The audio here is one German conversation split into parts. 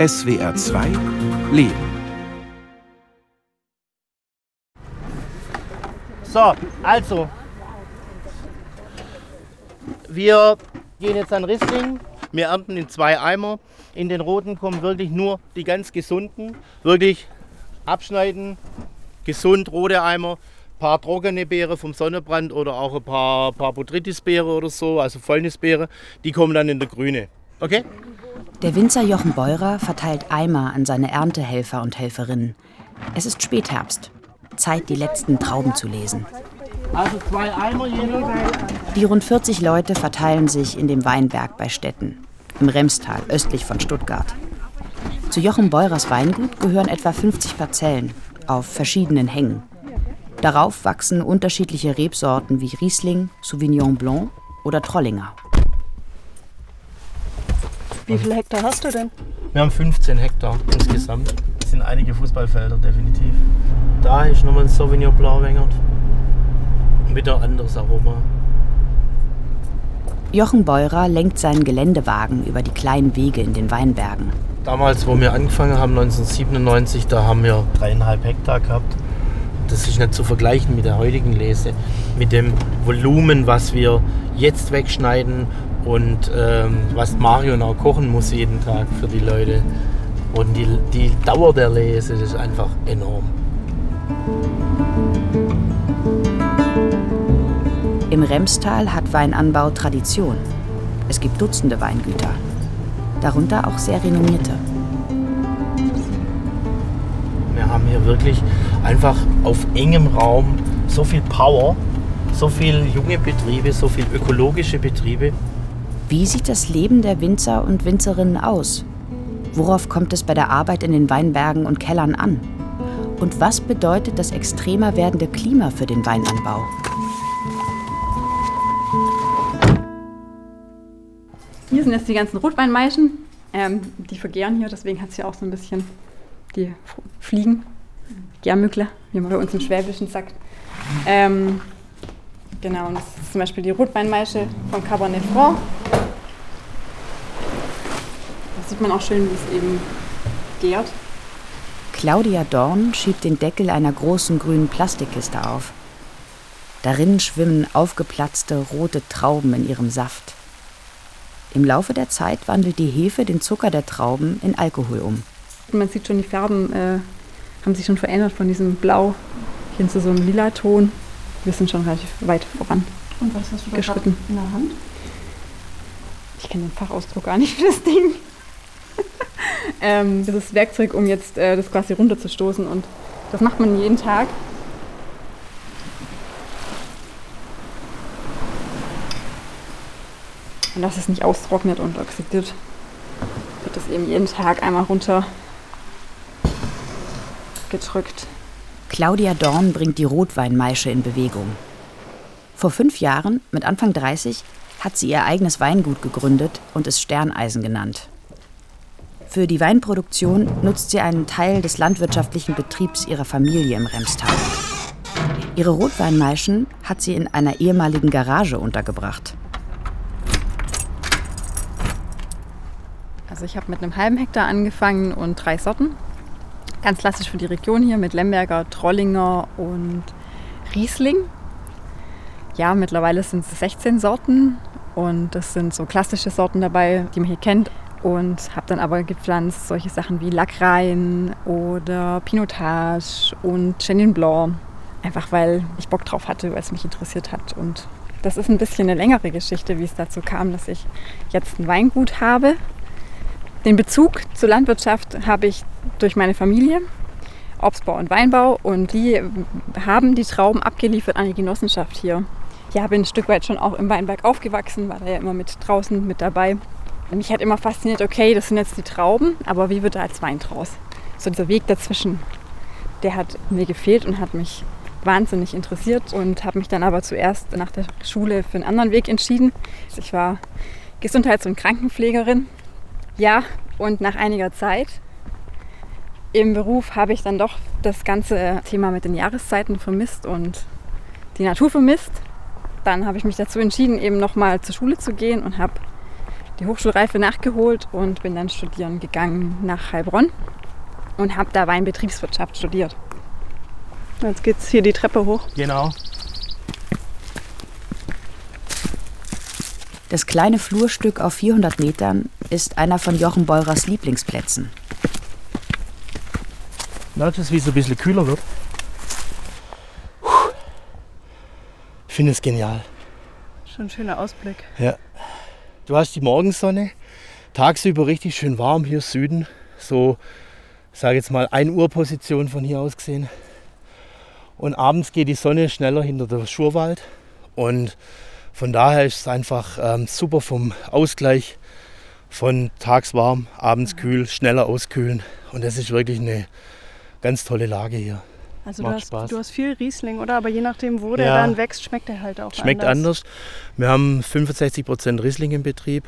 SWR 2 Leben. So, also. Wir gehen jetzt an Riesling. Wir ernten in zwei Eimer. In den roten kommen wirklich nur die ganz gesunden. Wirklich abschneiden. Gesund, rote Eimer. Ein paar trockene Beere vom Sonnenbrand oder auch ein paar, paar Botrytis-Beere oder so, also Fäulnisbeere. Die kommen dann in der grüne. Okay? Der Winzer Jochen Beurer verteilt Eimer an seine Erntehelfer und Helferinnen. Es ist Spätherbst. Zeit, die letzten Trauben zu lesen. Also zwei Eimer jeder. Die rund 40 Leute verteilen sich in dem Weinberg bei Stetten, im Remstal, östlich von Stuttgart. Zu Jochen Beurers Weingut gehören etwa 50 Parzellen auf verschiedenen Hängen. Darauf wachsen unterschiedliche Rebsorten wie Riesling, Sauvignon Blanc oder Trollinger. Wie viele Hektar hast du denn? Wir haben 15 Hektar insgesamt. Das sind einige Fußballfelder, definitiv. Da ist nochmal ein Sauvignon Blanc wengert. Wieder anderes Aroma. Jochen Beurer lenkt seinen Geländewagen über die kleinen Wege in den Weinbergen. Damals, wo wir angefangen haben, 1997, da haben wir dreieinhalb Hektar gehabt. Das ist nicht zu vergleichen mit der heutigen Lese, mit dem Volumen, was wir jetzt wegschneiden und ähm, was Marion auch kochen muss jeden Tag für die Leute. Und die, die Dauer der Lese ist einfach enorm. Im Remstal hat Weinanbau Tradition. Es gibt Dutzende Weingüter, darunter auch sehr renommierte. Wir haben hier wirklich einfach auf engem Raum so viel Power, so viele junge Betriebe, so viele ökologische Betriebe. Wie sieht das Leben der Winzer und Winzerinnen aus? Worauf kommt es bei der Arbeit in den Weinbergen und Kellern an? Und was bedeutet das extremer werdende Klima für den Weinanbau? Hier sind jetzt die ganzen Rotweinmeischen. Ähm, die vergären hier, deswegen hat es hier auch so ein bisschen die Fliegen. Gärmückler, wie man bei uns im Schwäbischen sagt. Ähm, genau, und das ist zum Beispiel die Rotweinmeische von Cabernet Franc. Da sieht man auch schön, wie es eben gärt. Claudia Dorn schiebt den Deckel einer großen grünen Plastikkiste auf. Darin schwimmen aufgeplatzte rote Trauben in ihrem Saft. Im Laufe der Zeit wandelt die Hefe den Zucker der Trauben in Alkohol um. Man sieht schon, die Farben äh, haben sich schon verändert von diesem Blau hin zu so einem lila Ton. Wir sind schon relativ weit voran. Und was hast du da Geschritten. in der Hand? Ich kenne den Fachausdruck gar nicht für das Ding. Ähm, ist Werkzeug, um jetzt äh, das quasi runterzustoßen und das macht man jeden Tag. Und dass es nicht austrocknet und oxidiert, wird das eben jeden Tag einmal runter gedrückt. Claudia Dorn bringt die Rotweinmeische in Bewegung. Vor fünf Jahren, mit Anfang 30, hat sie ihr eigenes Weingut gegründet und es Sterneisen genannt. Für die Weinproduktion nutzt sie einen Teil des landwirtschaftlichen Betriebs ihrer Familie im Remstal. Ihre Rotweinmeischen hat sie in einer ehemaligen Garage untergebracht. Also ich habe mit einem halben Hektar angefangen und drei Sorten. Ganz klassisch für die Region hier mit Lemberger, Trollinger und Riesling. Ja, mittlerweile sind es 16 Sorten und das sind so klassische Sorten dabei, die man hier kennt. Und habe dann aber gepflanzt solche Sachen wie Lackrein oder Pinotage und Chenin Blanc. Einfach weil ich Bock drauf hatte, weil es mich interessiert hat. Und das ist ein bisschen eine längere Geschichte, wie es dazu kam, dass ich jetzt ein Weingut habe. Den Bezug zur Landwirtschaft habe ich durch meine Familie, Obstbau und Weinbau. Und die haben die Trauben abgeliefert an die Genossenschaft hier. Ja, bin ein Stück weit schon auch im Weinberg aufgewachsen, war da ja immer mit draußen mit dabei. Mich hat immer fasziniert, okay, das sind jetzt die Trauben, aber wie wird da als Wein draus? So dieser Weg dazwischen, der hat mir gefehlt und hat mich wahnsinnig interessiert und habe mich dann aber zuerst nach der Schule für einen anderen Weg entschieden. Ich war Gesundheits- und Krankenpflegerin. Ja, und nach einiger Zeit im Beruf habe ich dann doch das ganze Thema mit den Jahreszeiten vermisst und die Natur vermisst. Dann habe ich mich dazu entschieden, eben nochmal zur Schule zu gehen und habe die Hochschulreife nachgeholt und bin dann studieren gegangen nach Heilbronn und habe da Weinbetriebswirtschaft studiert. Jetzt geht's hier die Treppe hoch. Genau. Das kleine Flurstück auf 400 Metern ist einer von Jochen Beurers Lieblingsplätzen. Merkst du, wie es ein bisschen kühler wird? Ich finde es genial. Schon ein schöner Ausblick. Ja. Du hast die Morgensonne, tagsüber richtig schön warm hier Süden. So, sage jetzt mal, 1 Uhr Position von hier aus gesehen. Und abends geht die Sonne schneller hinter der Schurwald. Und von daher ist es einfach ähm, super vom Ausgleich von tags warm, abends kühl, schneller auskühlen. Und das ist wirklich eine ganz tolle Lage hier. Also Macht du hast, Spaß. du hast viel Riesling, oder? Aber je nachdem, wo der Ja. dann wächst, schmeckt er halt auch Schmeckt anders. anders. Wir haben 65% Riesling im Betrieb.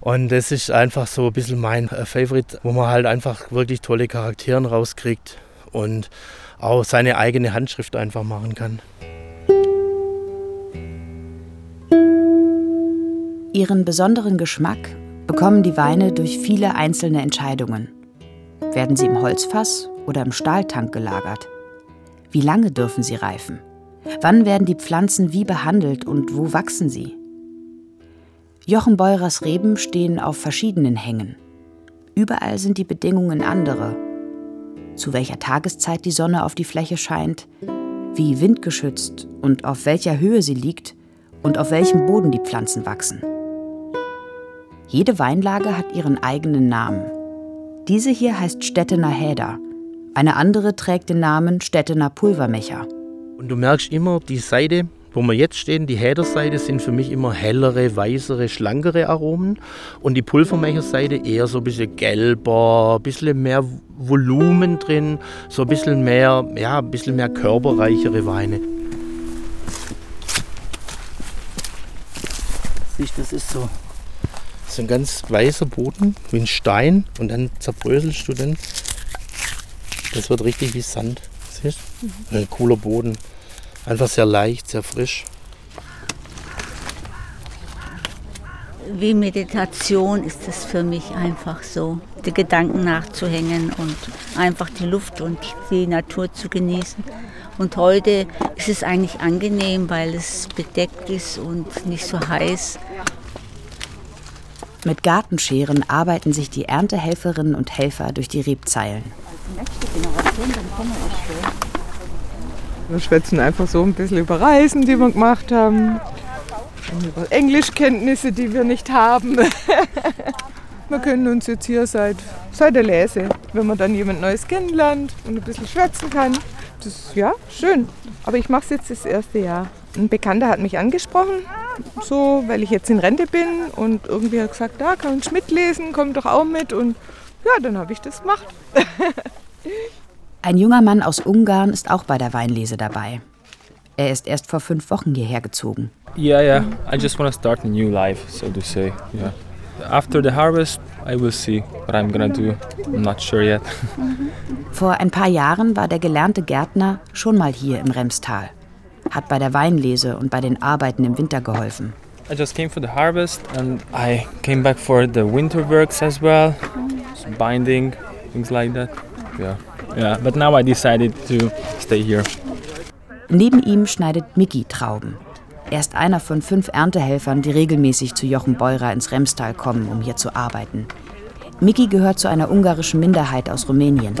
Und das ist einfach so ein bisschen mein äh, Favorite, wo man halt einfach wirklich tolle Charakteren rauskriegt und auch seine eigene Handschrift einfach machen kann. Ihren besonderen Geschmack bekommen die Weine durch viele einzelne Entscheidungen. Werden sie im Holzfass oder im Stahltank gelagert? Wie lange dürfen sie reifen? Wann werden die Pflanzen wie behandelt und wo wachsen sie? Jochen Beurers Reben stehen auf verschiedenen Hängen. Überall sind die Bedingungen andere. Zu welcher Tageszeit die Sonne auf die Fläche scheint, wie windgeschützt und auf welcher Höhe sie liegt und auf welchem Boden die Pflanzen wachsen. Jede Weinlage hat ihren eigenen Namen. Diese hier heißt Stettener Häder. Eine andere trägt den Namen Stettener Pulvermecher. Und du merkst immer, die Seite, wo wir jetzt stehen, die Häderseite, sind für mich immer hellere, weißere, schlankere Aromen. Und die Pulvermecherseite eher so ein bisschen gelber, ein bisschen mehr Volumen drin, so ein bisschen mehr, ja, ein bisschen mehr körperreichere Weine. Siehst, das ist so, so ein ganz weißer Boden, wie ein Stein. Und dann zerbröselst du den. Das wird richtig wie Sand. Siehst du? Ein cooler Boden. Einfach sehr leicht, sehr frisch. Wie Meditation ist es für mich einfach so, die Gedanken nachzuhängen und einfach die Luft und die Natur zu genießen. Und heute ist es eigentlich angenehm, weil es bedeckt ist und nicht so heiß. Mit Gartenscheren arbeiten sich die Erntehelferinnen und Helfer durch die Rebzeilen. Wir schwätzen einfach so ein bisschen über Reisen, die wir gemacht haben. Und über Englischkenntnisse, die wir nicht haben. wir können uns jetzt hier seit, seit der Lese, wenn man dann jemand Neues kennenlernt und ein bisschen schwätzen kann. Das ist ja schön. Aber ich mache es jetzt das erste Jahr. Ein Bekannter hat mich angesprochen, so, weil ich jetzt in Rente bin und irgendwie hat gesagt, da kannst du mitlesen, komm doch auch mit. Und ja, dann habe ich das gemacht. Ein junger Mann aus Ungarn ist auch bei der Weinlese dabei. Er ist erst vor fünf Wochen hierher gezogen. Yeah, yeah. I just want to start a new life, so to say. Yeah. After the harvest, I will see what I'm gonna do. I'm not sure yet. Vor ein paar Jahren war der gelernte Gärtner schon mal hier im Remstal, hat bei der Weinlese und bei den Arbeiten im Winter geholfen. I just came for the harvest and I came back for the winter works as well, so binding, things like that. Yeah, yeah. But now I decided to stay here. Neben ihm schneidet Miki Trauben. Er ist einer von fünf Erntehelfern, die regelmäßig zu Jochen Beurer ins Remstal kommen, um hier zu arbeiten. Miki gehört zu einer ungarischen Minderheit aus Rumänien.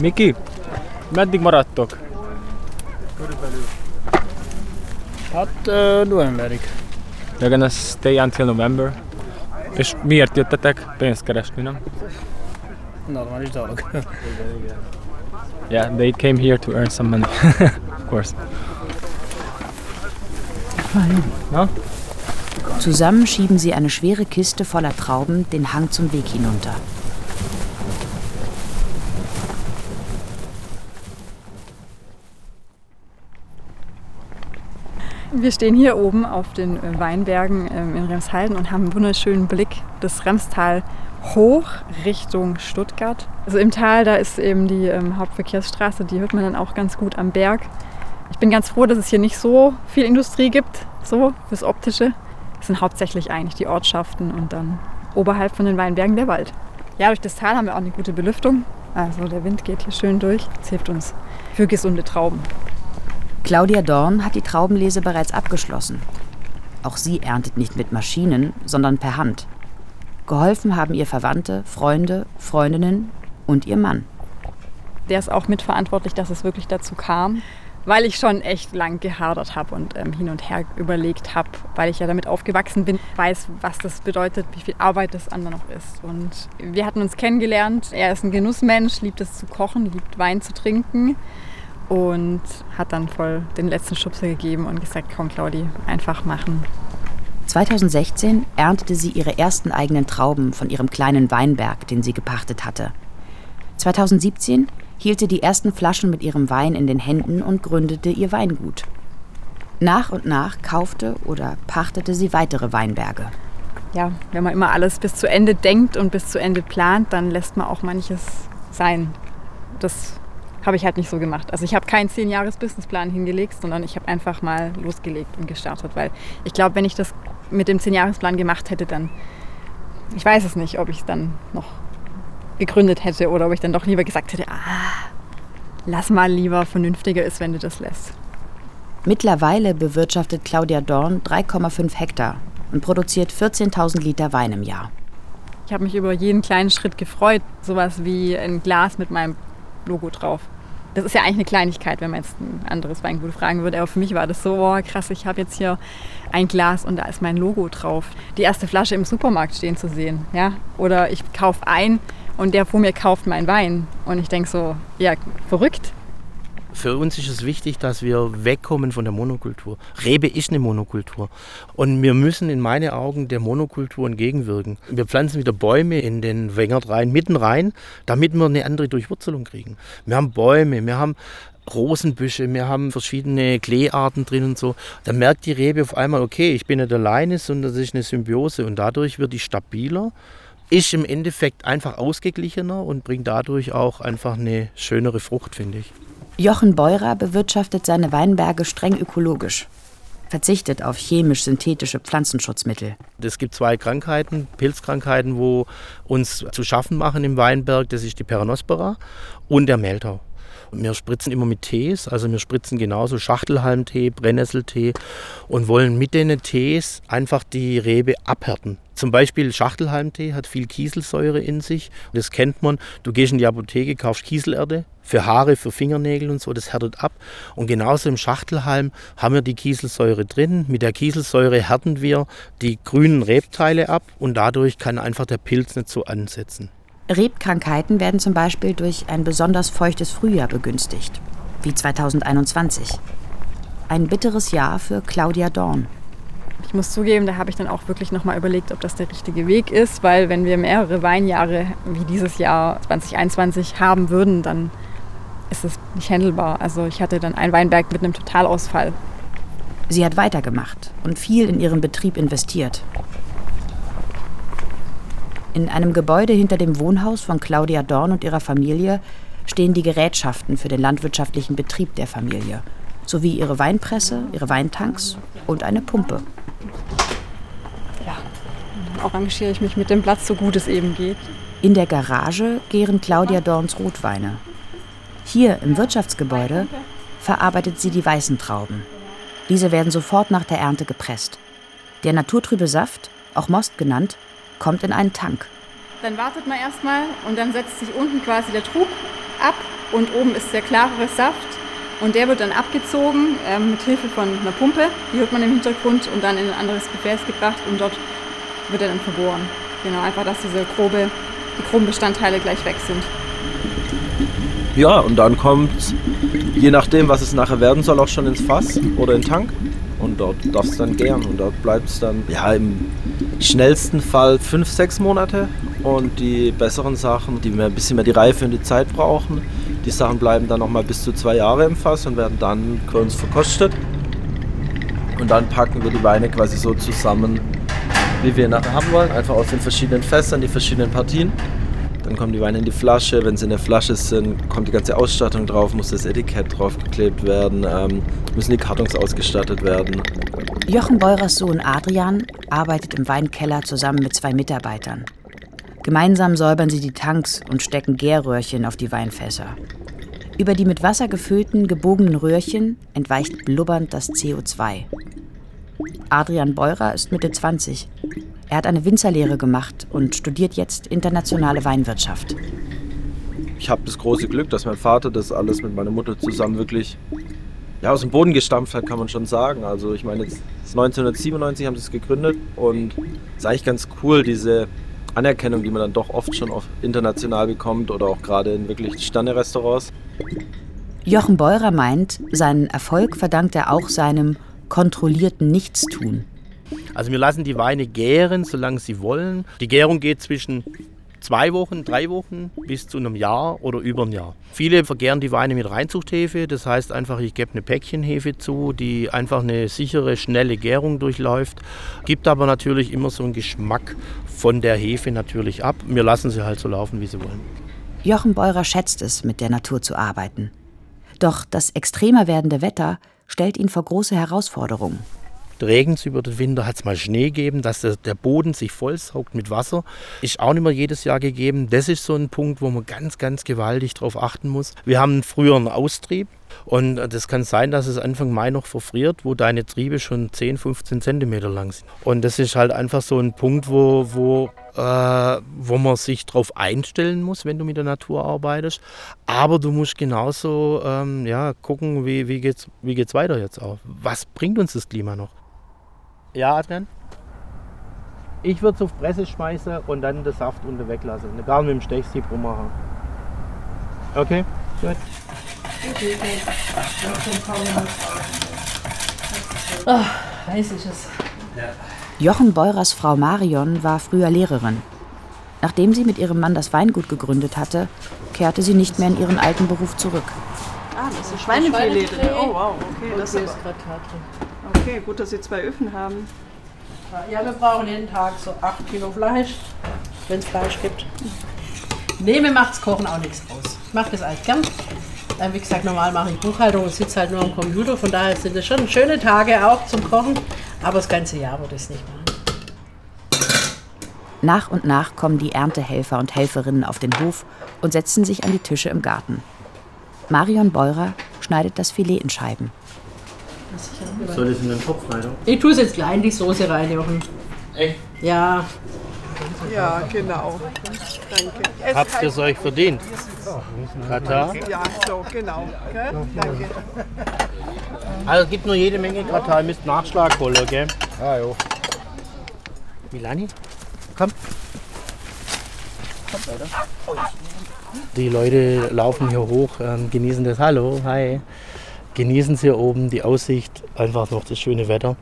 Miki, meddig maradtok? Hát ö, novemberig. You're gonna stay until November. És miért jöttetek? Pénzt keresni, nem? Normális dolog. Yeah, they came here to earn some money, of course. Zusammen schieben sie eine schwere Kiste voller Trauben den Hang zum Weg hinunter. Wir stehen hier oben auf den Weinbergen ähm, in Remshalden und haben einen wunderschönen Blick das Remstal hoch Richtung Stuttgart. Also im Tal, da ist eben die ähm, Hauptverkehrsstraße, die hört man dann auch ganz gut am Berg. Ich bin ganz froh, dass es hier nicht so viel Industrie gibt, so fürs Optische. sind hauptsächlich eigentlich die Ortschaften und dann oberhalb von den Weinbergen der Wald. Ja, durch das Tal haben wir auch eine gute Belüftung. Also der Wind geht hier schön durch. Das hilft uns für gesunde Trauben. Claudia Dorn hat die Traubenlese bereits abgeschlossen. Auch sie erntet nicht mit Maschinen, sondern per Hand. Geholfen haben ihr Verwandte, Freunde, Freundinnen und ihr Mann. Der ist auch mitverantwortlich, dass es wirklich dazu kam, weil ich schon echt lang gehadert habe und ähm, hin und her überlegt habe, weil ich ja damit aufgewachsen bin, weiß, was das bedeutet, wie viel Arbeit das andere noch ist. Und wir hatten uns kennengelernt. Er ist ein Genussmensch, liebt es zu kochen, liebt Wein zu trinken und hat dann voll den letzten Schubser gegeben und gesagt, komm Claudi, einfach machen. 2016 erntete sie ihre ersten eigenen Trauben von ihrem kleinen Weinberg, den sie gepachtet hatte. 2017 hielt sie die ersten Flaschen mit ihrem Wein in den Händen und gründete ihr Weingut. Nach und nach kaufte oder pachtete sie weitere Weinberge. Ja, wenn man immer alles bis zu Ende denkt und bis zu Ende plant, dann lässt man auch manches sein. Das habe ich halt nicht so gemacht. Also ich habe keinen zehn Jahres Businessplan hingelegt, sondern ich habe einfach mal losgelegt und gestartet, weil ich glaube, wenn ich das mit dem zehn Jahresplan gemacht hätte, dann ich weiß es nicht, ob ich es dann noch gegründet hätte oder ob ich dann doch lieber gesagt hätte, ah, lass mal lieber vernünftiger ist, wenn du das lässt. Mittlerweile bewirtschaftet Claudia Dorn 3,5 Hektar und produziert 14.000 Liter Wein im Jahr. Ich habe mich über jeden kleinen Schritt gefreut, sowas wie ein Glas mit meinem Logo drauf. Das ist ja eigentlich eine Kleinigkeit, wenn man jetzt ein anderes Weingut fragen würde. Aber für mich war das so, oh, krass, ich habe jetzt hier ein Glas und da ist mein Logo drauf. Die erste Flasche im Supermarkt stehen zu sehen. Ja? Oder ich kaufe ein und der vor mir kauft meinen Wein. Und ich denke so, ja, verrückt. Für uns ist es wichtig, dass wir wegkommen von der Monokultur. Rebe ist eine Monokultur. Und wir müssen in meinen Augen der Monokultur entgegenwirken. Wir pflanzen wieder Bäume in den Wengert rein, mitten rein, damit wir eine andere Durchwurzelung kriegen. Wir haben Bäume, wir haben Rosenbüsche, wir haben verschiedene Kleearten drin und so. Dann merkt die Rebe auf einmal, okay, ich bin nicht alleine, sondern das ist eine Symbiose und dadurch wird die stabiler ist im Endeffekt einfach ausgeglichener und bringt dadurch auch einfach eine schönere Frucht, finde ich. Jochen Beurer bewirtschaftet seine Weinberge streng ökologisch, verzichtet auf chemisch-synthetische Pflanzenschutzmittel. Es gibt zwei Krankheiten, Pilzkrankheiten, wo uns zu schaffen machen im Weinberg. Das ist die Peronospora und der Mehltau. Wir spritzen immer mit Tees, also wir spritzen genauso Schachtelhalmtee, Brennnesseltee und wollen mit den Tees einfach die Rebe abhärten. Zum Beispiel Schachtelhalmtee hat viel Kieselsäure in sich. Das kennt man. Du gehst in die Apotheke, kaufst Kieselerde für Haare, für Fingernägel und so, das härtet ab. Und genauso im Schachtelhalm haben wir die Kieselsäure drin. Mit der Kieselsäure härten wir die grünen Rebteile ab und dadurch kann einfach der Pilz nicht so ansetzen. Rebkrankheiten werden zum Beispiel durch ein besonders feuchtes Frühjahr begünstigt, wie 2021. Ein bitteres Jahr für Claudia Dorn. Ich muss zugeben, da habe ich dann auch wirklich nochmal überlegt, ob das der richtige Weg ist, weil wenn wir mehrere Weinjahre wie dieses Jahr 2021 haben würden, dann ist es nicht handelbar. Also ich hatte dann einen Weinberg mit einem Totalausfall. Sie hat weitergemacht und viel in ihren Betrieb investiert. In einem Gebäude hinter dem Wohnhaus von Claudia Dorn und ihrer Familie stehen die Gerätschaften für den landwirtschaftlichen Betrieb der Familie, sowie ihre Weinpresse, ihre Weintanks und eine Pumpe. Ja, dann arrangiere ich mich mit dem Platz so gut es eben geht. In der Garage gären Claudia Dorns Rotweine. Hier im Wirtschaftsgebäude verarbeitet sie die weißen Trauben. Diese werden sofort nach der Ernte gepresst. Der naturtrübe Saft, auch Most genannt, kommt in einen Tank. Dann wartet man erstmal und dann setzt sich unten quasi der Trug ab und oben ist der klarere Saft und der wird dann abgezogen äh, mit Hilfe von einer Pumpe, die hört man im Hintergrund und dann in ein anderes Gefäß gebracht und dort wird er dann vergoren. Genau, einfach, dass diese grobe, die groben Bestandteile gleich weg sind. Ja, und dann kommt, je nachdem, was es nachher werden soll, auch schon ins Fass oder in den Tank. Und dort darf es dann gären. Und dort bleibt es dann, ja, im schnellsten Fall fünf, sechs Monate. Und die besseren Sachen, die mehr, ein bisschen mehr die Reife und die Zeit brauchen, die Sachen bleiben dann noch mal bis zu zwei Jahre im Fass und werden dann uns verkostet. Und dann packen wir die Weine quasi so zusammen, wie wir nachher haben wollen. Einfach aus den verschiedenen Fässern, die verschiedenen Partien Dann kommen die Weine in die Flasche. Wenn sie in der Flasche sind, kommt die ganze Ausstattung drauf, muss das Etikett draufgeklebt werden, ähm, müssen die Kartons ausgestattet werden. Jochen Beurers Sohn Adrian arbeitet im Weinkeller zusammen mit zwei Mitarbeitern. Gemeinsam säubern sie die Tanks und stecken Gärröhrchen auf die Weinfässer. Über die mit Wasser gefüllten, gebogenen Röhrchen entweicht blubbernd das CO2. Adrian Beurer ist Mitte 20. Er hat eine Winzerlehre gemacht und studiert jetzt internationale Weinwirtschaft. Ich habe das große Glück, dass mein Vater das alles mit meiner Mutter zusammen wirklich ja, aus dem Boden gestampft hat, kann man schon sagen. Also ich meine, 1997 haben sie es gegründet und es ist eigentlich ganz cool, diese Anerkennung, die man dann doch oft schon international bekommt oder auch gerade in wirklich Sterne-Restaurants. Jochen Beurer meint, seinen Erfolg verdankt er auch seinem kontrollierten Nichtstun. Also wir lassen die Weine gären, solange sie wollen. Die Gärung geht zwischen zwei Wochen, drei Wochen bis zu einem Jahr oder über ein Jahr. Viele vergären die Weine mit Reinzuchthefe, das heißt einfach, ich gebe eine Päckchenhefe zu, die einfach eine sichere, schnelle Gärung durchläuft, gibt aber natürlich immer so einen Geschmack von der Hefe natürlich ab. Wir lassen sie halt so laufen, wie sie wollen. Jochen Beurer schätzt es, mit der Natur zu arbeiten. Doch das extremer werdende Wetter stellt ihn vor große Herausforderungen. Regens über den Winter hat es mal Schnee gegeben, dass der, Boden sich vollsaugt mit Wasser. Ist auch nicht mehr jedes Jahr gegeben. Das ist so ein Punkt, wo man ganz, ganz gewaltig darauf achten muss. Wir haben früher einen Austrieb und das kann sein, dass es Anfang Mai noch verfriert, wo deine Triebe schon 10, 15 Zentimeter lang sind. Und das ist halt einfach so ein Punkt, wo, wo äh, wo man sich darauf einstellen muss, wenn du mit der Natur arbeitest. Aber du musst genauso ähm, ja, gucken, wie, wie geht es wie geht's weiter jetzt auch. Was bringt uns das Klima noch? Ja, Adrian? Ich würde es auf Presse schmeißen und dann den Saft unten weglassen. Gar mit dem Stechsieb rummachen. Okay, gut. Oh, weiß ich es. Jochen Beurers Frau Marion war früher Lehrerin. Nachdem sie mit ihrem Mann das Weingut gegründet hatte, kehrte sie nicht mehr in ihren alten Beruf zurück. Ah, das ist Schweinefilet. Oh wow, okay. Das ist ist Gratat drin. Okay, gut, dass Sie zwei Öfen haben. Ja, wir brauchen jeden Tag so 8 Kilo Fleisch, wenn es Fleisch gibt. Nee, mir macht's Kochen auch nichts aus. Ich mache das eigentlich gern. Äh, wie gesagt, normal mache ich Buchhaltung und sitze halt nur am Computer. Von daher sind es schon schöne Tage auch zum Kochen. Aber das ganze Jahr würde ich es nicht machen. Nach und nach kommen die Erntehelfer und Helferinnen auf den Hof und setzen sich an die Tische im Garten. Marion Beurer schneidet das Filet in Scheiben. Soll ich in den Topf rein? Ich tue es jetzt gleich in die Soße rein, Jochen. Echt? Ja, Ja, genau. Danke. Es Habt ihr es euch verdient? Katar? Ja, so, genau. Gell? Danke. Also es gibt nur jede Menge Katar, ihr müsst Nachschlag holen, okay? Ah, jo. Milani, komm. Die Leute laufen hier hoch, ähm, genießen das Hallo, hi. Genießen sie hier oben die Aussicht, einfach noch das schöne Wetter.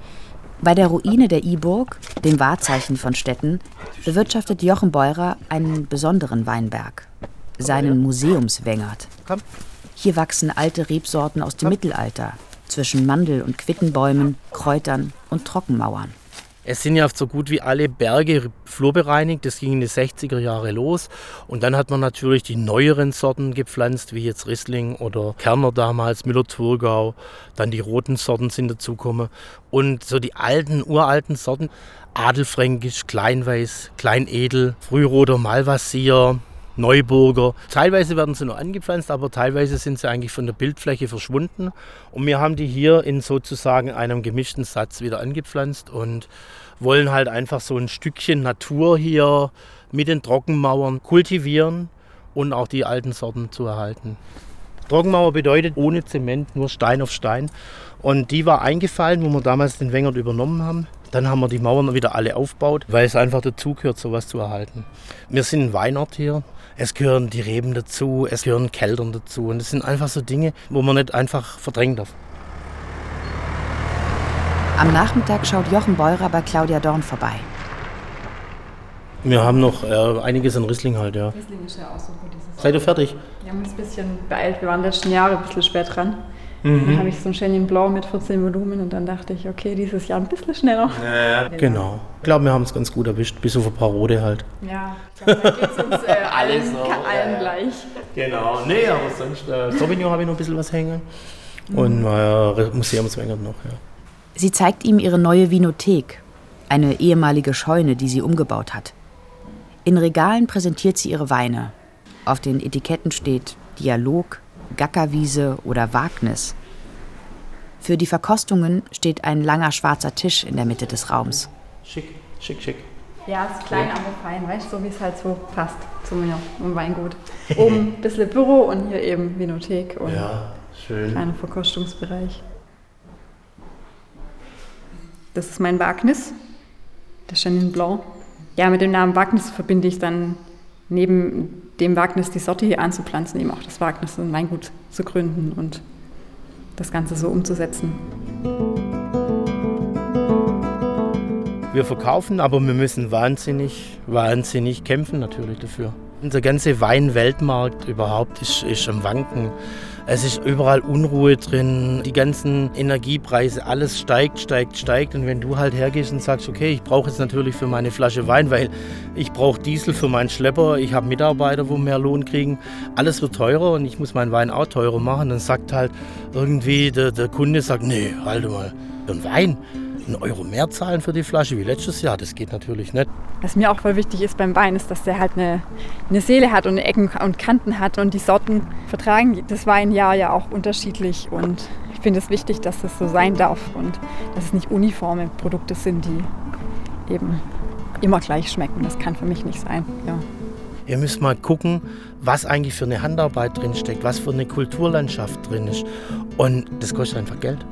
Bei der Ruine der Iburg, dem Wahrzeichen von Städten, bewirtschaftet Jochen Beurer einen besonderen Weinberg, seinen Museumswängert. Komm. Hier wachsen alte Rebsorten aus dem Mittelalter, zwischen Mandel- und Quittenbäumen, Kräutern und Trockenmauern. Es sind ja so gut wie alle Berge flurbereinigt. Das ging in die 60er Jahre los. Und dann hat man natürlich die neueren Sorten gepflanzt, wie jetzt Riesling oder Kerner damals, Müller-Thurgau. Dann die roten Sorten sind dazugekommen. Und so die alten, uralten Sorten, Adelfränkisch, Kleinweiß, Kleinedel, Frühroter Malvasier, Neuburger. Teilweise werden sie noch angepflanzt, aber teilweise sind sie eigentlich von der Bildfläche verschwunden. Und wir haben die hier in sozusagen einem gemischten Satz wieder angepflanzt und wollen halt einfach so ein Stückchen Natur hier mit den Trockenmauern kultivieren und auch die alten Sorten zu erhalten. Trockenmauer bedeutet ohne Zement, nur Stein auf Stein. Und die war eingefallen, wo wir damals den Wengert übernommen haben. Dann haben wir die Mauern wieder alle aufgebaut, weil es einfach dazugehört, sowas zu erhalten. Wir sind ein Weinort hier. Es gehören die Reben dazu, es gehören Keltern dazu. Und das sind einfach so Dinge, wo man nicht einfach verdrängen darf. Am Nachmittag schaut Jochen Beurer bei Claudia Dorn vorbei. Wir haben noch äh, einiges an Riesling halt, ja. Riesling ist ja auch super dieses Seid ihr fertig? Wir haben uns ein bisschen beeilt. Wir waren letzten Jahre ein bisschen spät dran. Mhm. Dann habe ich so ein Chenin Blanc mit 14 Volumen und dann dachte ich, okay, dieses Jahr ein bisschen schneller. Ja, genau. Ich glaube, wir haben es ganz gut erwischt, bis auf ein paar Rote halt. Ja, da geht es uns äh, allen, so, allen ja, gleich. Genau, nee, aber sonst, äh, Sauvignon habe ich noch ein bisschen was hängen. Mhm. Und äh, Museumswenger noch, ja. Sie zeigt ihm ihre neue Vinothek, eine ehemalige Scheune, die sie umgebaut hat. In Regalen präsentiert sie ihre Weine. Auf den Etiketten steht Dialog, Gackerwiese oder Wagnis. Für die Verkostungen steht ein langer schwarzer Tisch in der Mitte des Raums. Schick, schick, schick. Ja, es ist klein, aber fein, weißt du, so wie es halt so passt zu mir und Weingut. Oben ein bisschen Büro und hier eben Vinothek und ja, schön. kleiner Verkostungsbereich. Das ist mein Wagnis, der Chenin Blanc. Ja, mit dem Namen Wagnis verbinde ich dann neben dem Wagnis die Sorte hier anzupflanzen, eben auch das Wagnis, ein Weingut zu gründen und das Ganze so umzusetzen. Wir verkaufen, aber wir müssen wahnsinnig, wahnsinnig kämpfen natürlich dafür. Unser ganzer Weinweltmarkt überhaupt ist, ist am Wanken. Es ist überall Unruhe drin, die ganzen Energiepreise, alles steigt, steigt, steigt. Und wenn du halt hergehst und sagst, okay, ich brauche jetzt natürlich für meine Flasche Wein, weil ich brauche Diesel für meinen Schlepper, ich habe Mitarbeiter, wo mehr Lohn kriegen, alles wird teurer und ich muss meinen Wein auch teurer machen, dann sagt halt irgendwie der, der Kunde, sagt, nee, halte mal, ein Wein, einen Euro mehr zahlen für die Flasche wie letztes Jahr. Das geht natürlich nicht. Was mir auch voll wichtig ist beim Wein, ist, dass der halt eine, eine Seele hat und Ecken und Kanten hat. Und die Sorten vertragen das Weinjahr ja auch unterschiedlich. Und ich finde es wichtig, dass das so sein darf und dass es nicht uniforme Produkte sind, die eben immer gleich schmecken. Das kann für mich nicht sein. Ja. Ihr müsst mal gucken, was eigentlich für eine Handarbeit drinsteckt, was für eine Kulturlandschaft drin ist. Und das kostet einfach Geld.